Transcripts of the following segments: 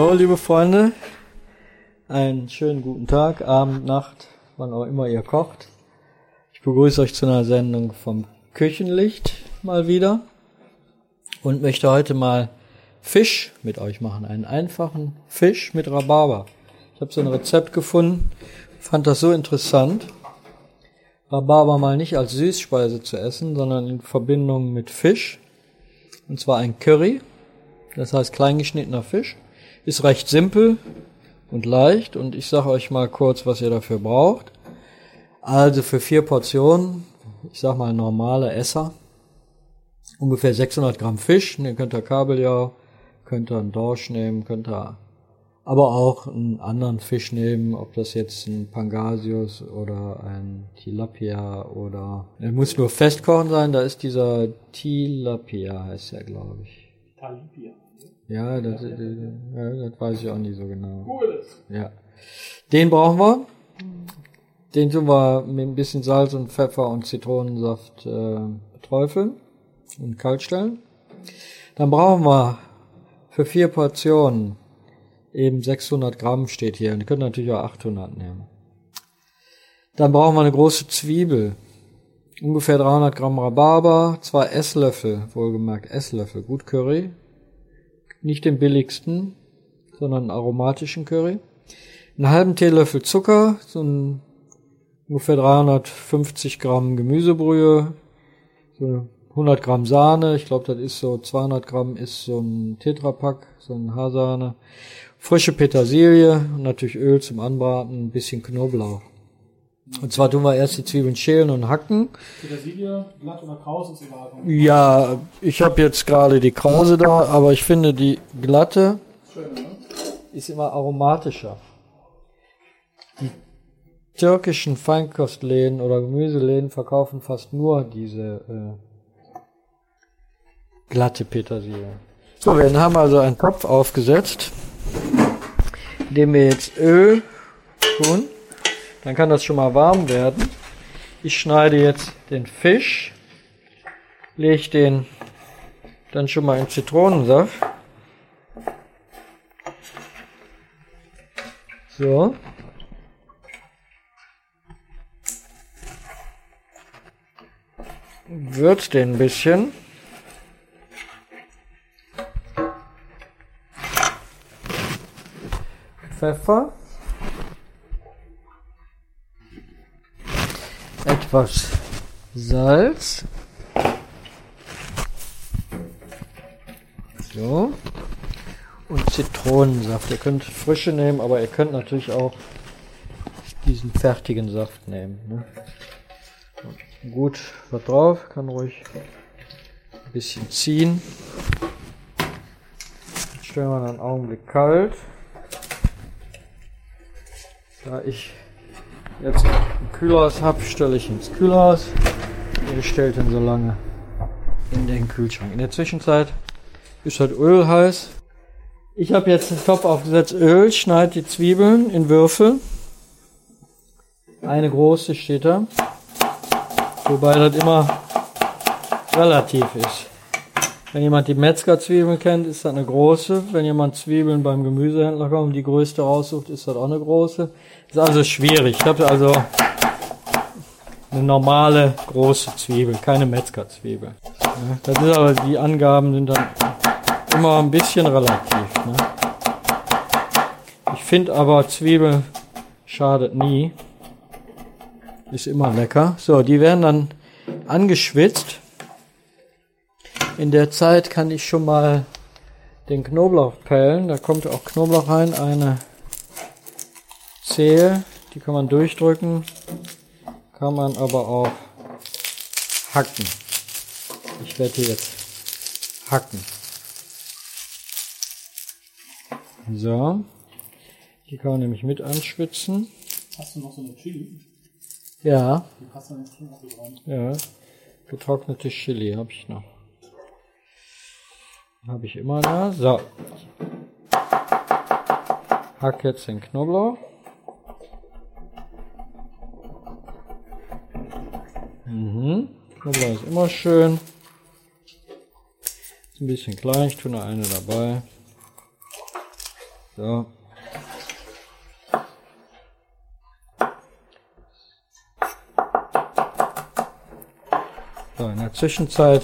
Hallo, liebe Freunde. Einen schönen guten Tag, Abend, Nacht, wann auch immer ihr kocht. Ich begrüße euch zu einer Sendung vom Küchenlicht mal wieder und möchte heute mal Fisch mit euch machen. Einen einfachen Fisch mit Rhabarber. Ich habe so ein Rezept gefunden, fand das so interessant. Rhabarber mal nicht als Süßspeise zu essen, sondern in Verbindung mit Fisch. Und zwar ein Curry, das heißt kleingeschnittener Fisch. Ist recht simpel und leicht und ich sage euch mal kurz, was ihr dafür braucht. Also für vier Portionen, ich sag mal normale Esser, ungefähr 600 Gramm Fisch, den könnt ihr Kabeljau, könnt ihr einen Dorsch nehmen, könnt ihr aber auch einen anderen Fisch nehmen, ob das jetzt ein Pangasius oder ein Tilapia oder er muss nur festkochen sein, da ist dieser Tilapia heißt er, glaube ich. Talipia. Ja das, ja, das weiß ich auch nicht so genau. Es. Ja. Den brauchen wir. Den tun wir mit ein bisschen Salz und Pfeffer und Zitronensaft äh, beträufeln und kaltstellen. Dann brauchen wir für vier Portionen eben 600 Gramm steht hier. Und ihr könnt natürlich auch 800 nehmen. Dann brauchen wir eine große Zwiebel. Ungefähr 300 Gramm Rhabarber, zwei Esslöffel, wohlgemerkt Esslöffel, gut Curry. Nicht den billigsten, sondern einen aromatischen Curry. Einen halben Teelöffel Zucker, so ein ungefähr 350 Gramm Gemüsebrühe, so 100 Gramm Sahne, ich glaube, das ist so 200 Gramm ist so ein Tetrapack, so ein Haarsahne, frische Petersilie und natürlich Öl zum Anbraten, ein bisschen Knoblauch. Und zwar tun wir erst die Zwiebeln schälen und hacken. Petersilie, glatt oder kraus ist egal. Ja, ich habe jetzt gerade die Krause da, aber ich finde die glatte Schön, ne? ist immer aromatischer. Die türkischen Feinkostläden oder Gemüseläden verkaufen fast nur diese äh, glatte Petersilie. So, wir haben also einen Topf aufgesetzt, in dem wir jetzt Öl tun. Dann kann das schon mal warm werden. Ich schneide jetzt den Fisch, lege den dann schon mal in Zitronensaft. So. Würzt den ein bisschen. Pfeffer. Etwas Salz. So. Und Zitronensaft. Ihr könnt frische nehmen, aber ihr könnt natürlich auch diesen fertigen Saft nehmen. Ne? Gut, was drauf, kann ruhig ein bisschen ziehen. Jetzt stellen wir einen Augenblick kalt. Da ich jetzt ein Kühlhaus habe, stelle ich ins Kühlhaus. Ihr stellt ihn so lange in den Kühlschrank. In der Zwischenzeit ist das Öl heiß. Ich habe jetzt den Topf aufgesetzt, Öl, schneide die Zwiebeln in Würfel. Eine große steht da. Wobei das immer relativ ist. Wenn jemand die Metzgerzwiebeln kennt, ist das eine große. Wenn jemand Zwiebeln beim Gemüsehändler kommt und die größte raussucht, ist das auch eine große. Ist also schwierig. Ich habe also eine normale große Zwiebel, keine Metzgerzwiebel. Das ist aber, die Angaben sind dann immer ein bisschen relativ. Ne? Ich finde aber Zwiebel schadet nie. Ist immer lecker. So, die werden dann angeschwitzt. In der Zeit kann ich schon mal den Knoblauch pellen. Da kommt auch Knoblauch rein, eine Zehe, die kann man durchdrücken, kann man aber auch hacken. Ich werde jetzt hacken. So, die kann man nämlich mit anschwitzen. Hast du noch so eine Chili? Ja, Die passt dann jetzt schon auch so rein. ja, getrocknete Chili habe ich noch. Habe ich immer da. So. Hack jetzt den Knoblauch. Mhm. Knoblauch ist immer schön. Ist ein bisschen klein, ich tue noch eine dabei. So. So, in der Zwischenzeit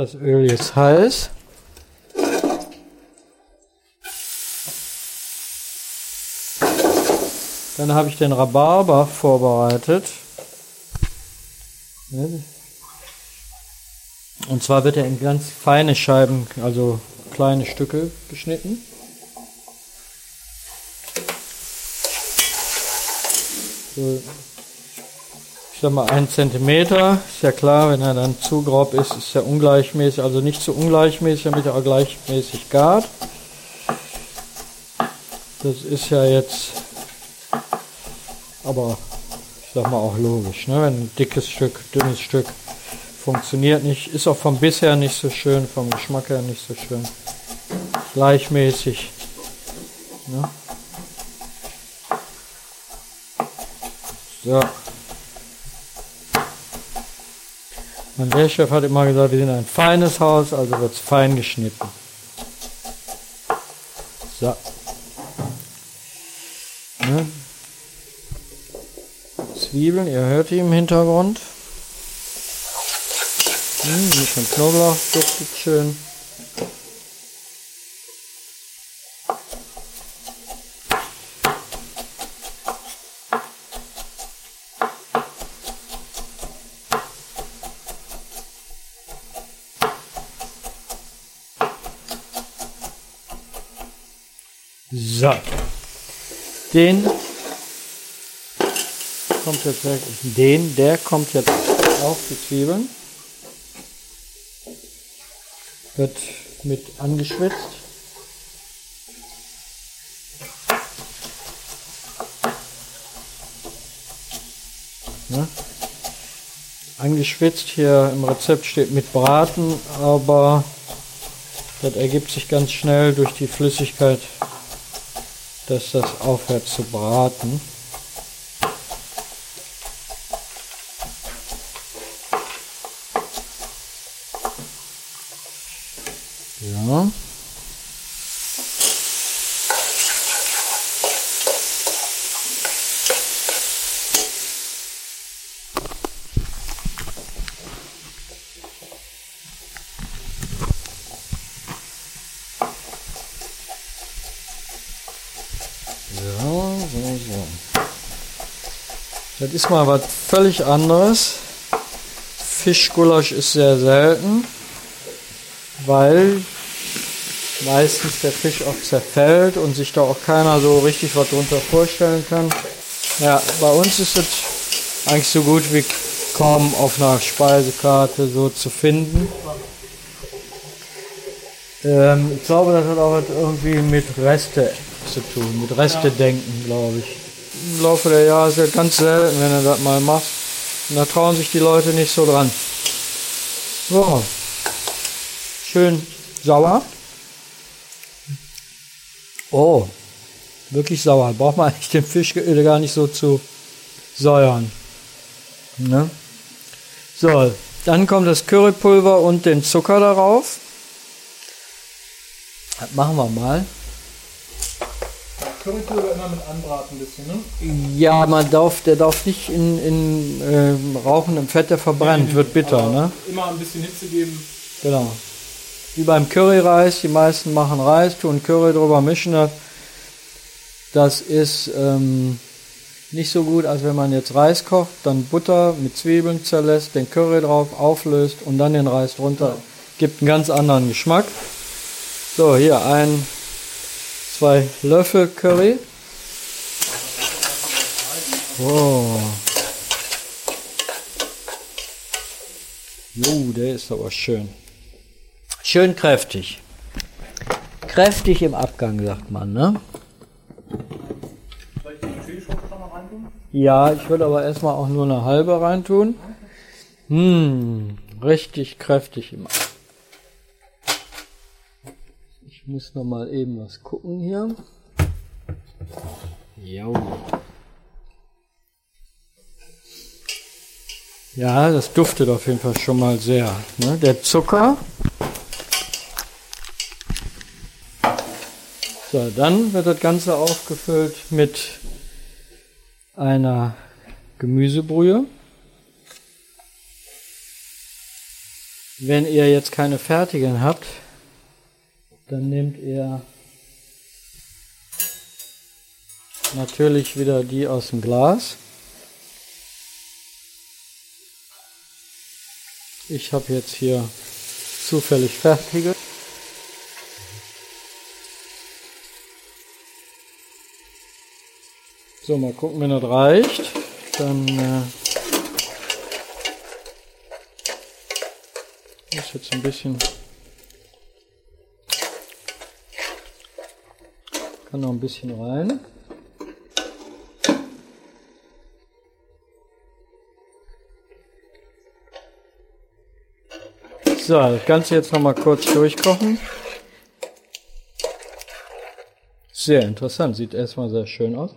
das Öl jetzt heiß. Dann habe ich den Rhabarber vorbereitet. Und zwar wird er in ganz feine Scheiben, also kleine Stücke geschnitten. So, ich sag mal ein Zentimeter. Ist ja klar, wenn er dann zu grob ist, ist er ungleichmäßig, also nicht zu ungleichmäßig, damit er auch gleichmäßig gart. Das ist ja jetzt aber ich sag mal auch logisch, ne? wenn ein dickes Stück, dünnes Stück funktioniert nicht, ist auch vom bisher nicht so schön, vom Geschmack her nicht so schön. Gleichmäßig. Ne? So. Mein Lehrchef hat immer gesagt, wir sind ein feines Haus, also wird es fein geschnitten. So. Ne? Zwiebeln, ihr hört die im Hintergrund. Hm, ein bisschen Knoblauch duftet schön. So. Den kommt jetzt weg. Den, der kommt jetzt auf die Zwiebeln. Wird mit angeschwitzt. Ja. Angeschwitzt hier im Rezept steht mit Braten, aber das ergibt sich ganz schnell durch die Flüssigkeit, dass das aufhört zu braten. Das ist mal was völlig anderes. Fischgulasch ist sehr selten, weil meistens der Fisch auch zerfällt und sich da auch keiner so richtig was drunter vorstellen kann. Ja, bei uns ist es eigentlich so gut wie kaum auf einer Speisekarte so zu finden. Ähm, ich glaube, das hat auch irgendwie mit Reste zu tun, mit Reste-Denken, glaube ich. Im Laufe der Jahre ist ja ganz selten, wenn du das mal machst. Und da trauen sich die Leute nicht so dran. So. Schön sauer. Oh, wirklich sauer. Braucht man eigentlich den Fisch gar nicht so zu säuern. Ne? So, dann kommt das Currypulver und den Zucker darauf. Das machen wir mal. Currypulver immer mit anbraten ein bisschen, ne? Ja, man darf, der darf nicht in, in äh, rauchendem Fett, der verbrennt, wird bitter, ne? Immer ein bisschen Hitze geben. Genau. Wie beim Curryreis, die meisten machen Reis, tun Curry drüber, mischen das. Das ist ähm, nicht so gut, als wenn man jetzt Reis kocht, dann Butter mit Zwiebeln zerlässt, den Curry drauf, auflöst und dann den Reis drunter. Gibt einen ganz anderen Geschmack. So, hier ein, zwei Löffel Curry. Oh. Jo, der ist aber schön. Schön kräftig. Kräftig im Abgang, sagt man, ne? Ja, ich würde aber erstmal auch nur eine halbe reintun. Hm, richtig kräftig im Abgang. Ich muss noch mal eben was gucken hier. Jo. Ja, das duftet auf jeden Fall schon mal sehr. Ne? Der Zucker So, dann wird das Ganze aufgefüllt mit einer Gemüsebrühe. Wenn ihr jetzt keine fertigen habt, dann nehmt ihr natürlich wieder die aus dem Glas. Ich habe jetzt hier zufällig fertige. So, mal gucken, wenn das reicht. Dann äh, ist jetzt ein bisschen. Kann noch ein bisschen rein. So, das Ganze jetzt noch mal kurz durchkochen. Sehr interessant, sieht erstmal sehr schön aus.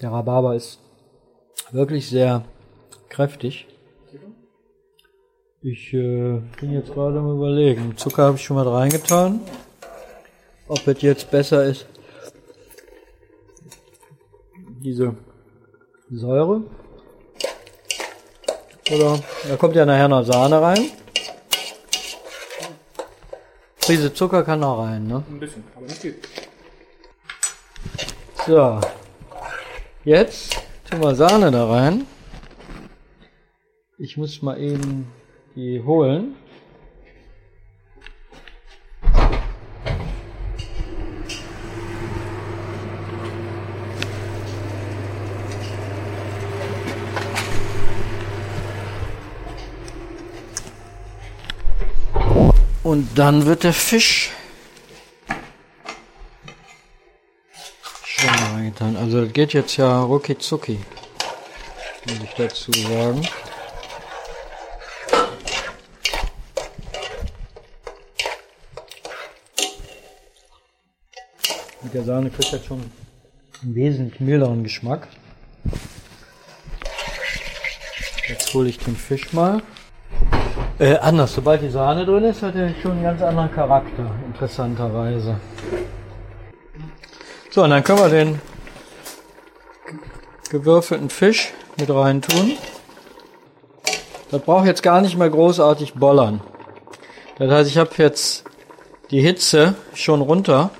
Der Rhabarber ist wirklich sehr kräftig. Ich äh, bin jetzt gerade am überlegen. Zucker habe ich schon mal reingetan. Ob es jetzt besser ist. Diese Säure. Oder da kommt ja nachher noch Sahne rein. Prise Zucker kann noch rein, ne? Ein bisschen, aber nicht viel. So. Jetzt tun wir Sahne da rein. Ich muss mal eben die holen. Und dann wird der Fisch schon reingetan. Also das geht jetzt ja rucki zucki, muss ich dazu sagen. Mit der Sahne kriegt er schon einen wesentlich milderen Geschmack. Jetzt hole ich den Fisch mal. Äh, anders, sobald die Sahne drin ist, hat er schon einen ganz anderen Charakter, interessanterweise. So, und dann können wir den gewürfelten Fisch mit rein tun. Das braucht jetzt gar nicht mehr großartig bollern. Das heißt, ich habe jetzt die Hitze schon runter.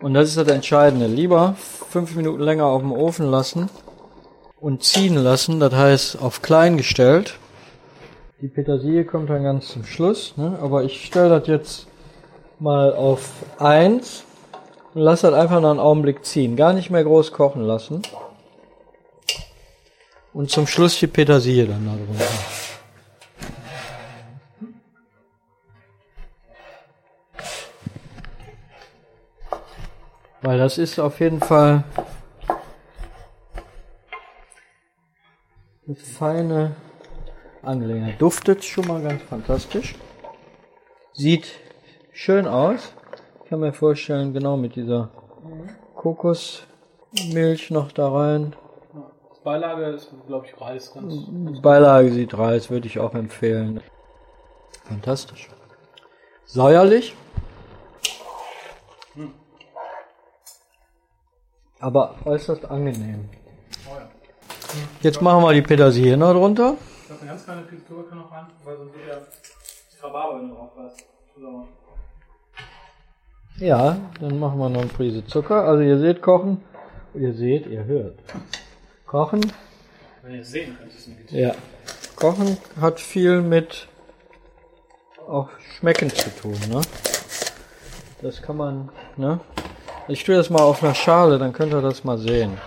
Und das ist das Entscheidende. Lieber fünf Minuten länger auf dem Ofen lassen und ziehen lassen. Das heißt, auf klein gestellt. Die Petersilie kommt dann ganz zum Schluss. Ne? Aber ich stelle das jetzt mal auf eins und lasse das einfach noch einen Augenblick ziehen. Gar nicht mehr groß kochen lassen. Und zum Schluss die Petersilie dann da drunter. Weil das ist auf jeden Fall eine feine Angelegenheit. Duftet schon mal ganz fantastisch. Sieht schön aus. Ich kann mir vorstellen, genau mit dieser Kokosmilch noch da rein. Beilage ist, glaube ich, Reis. Ganz Beilage sieht Reis, würde ich auch empfehlen. Fantastisch. Säuerlich. Aber äußerst angenehm. oh. Jetzt machen wir die Petersilie noch drunter. Glaube, eine ganz kleine Zucker kann noch rein, weil sonst wird ja Rhabarber, drauf weißt. So. Ja, dann machen wir noch eine Prise Zucker. Also ihr seht kochen. Ihr seht, ihr hört. Kochen. Wenn ihr es sehen könnt, ist es Ja. Kochen hat viel mit auch Schmecken zu tun, ne? Das kann man, ne? Ich tue das mal auf einer Schale, dann könnt ihr das mal sehen.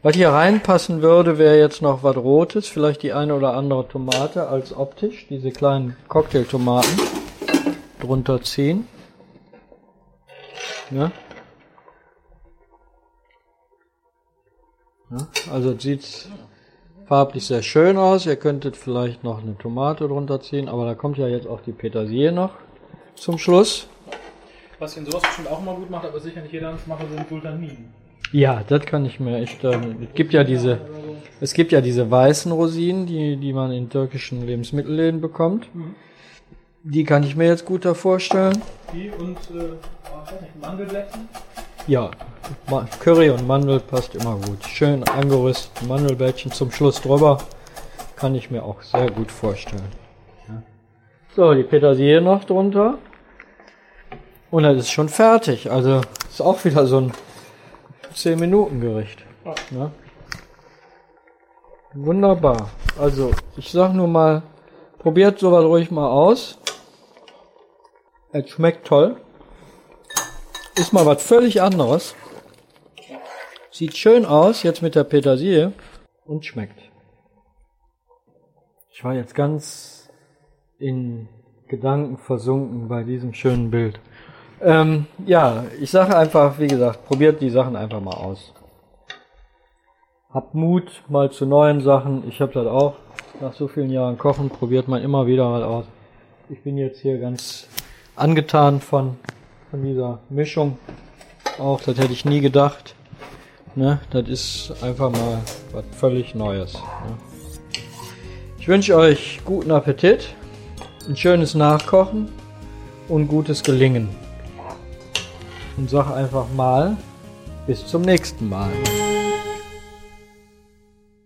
Was hier reinpassen würde, wäre jetzt noch was Rotes, vielleicht die eine oder andere Tomate als optisch, diese kleinen Cocktailtomaten drunter ziehen. Ne? Ja, also es sieht farblich sehr schön aus. Ihr könntet vielleicht noch eine Tomate drunter ziehen, aber da kommt ja jetzt auch die Petersilie noch zum Schluss. Was in sowas bestimmt auch immer gut macht, aber sicher nicht jeder macht, sind Sultaninen. Ja, das kann ich mir echt. Ähm, es gibt ja diese, es gibt ja diese weißen Rosinen, die, die man in türkischen Lebensmittelläden bekommt. Die kann ich mir jetzt gut da vorstellen. Die und, äh, Mandelblättchen? Ja, Curry und Mandel passt immer gut. Schön angerüstet, Mandelbällchen zum Schluss drüber. Kann ich mir auch sehr gut vorstellen. Ja. So, die Petersilie noch drunter. Und das ist schon fertig. Also ist auch wieder so ein 10 Minuten Gericht. Ja. Ne? Wunderbar. Also ich sag nur mal, probiert sowas ruhig mal aus. Es schmeckt toll. Ist mal was völlig anderes. Sieht schön aus, jetzt mit der Petersilie. Und schmeckt. Ich war jetzt ganz in Gedanken versunken bei diesem schönen Bild. Ähm, ja, ich sage einfach, wie gesagt, probiert die Sachen einfach mal aus. Habt Mut mal zu neuen Sachen. Ich habe das auch. Nach so vielen Jahren Kochen probiert man immer wieder mal aus. Ich bin jetzt hier ganz angetan von, von dieser Mischung. Auch, das hätte ich nie gedacht. Ne? Das ist einfach mal was völlig Neues. Ne? Ich wünsche euch guten Appetit, ein schönes Nachkochen und gutes Gelingen. Und sag einfach mal, bis zum nächsten Mal.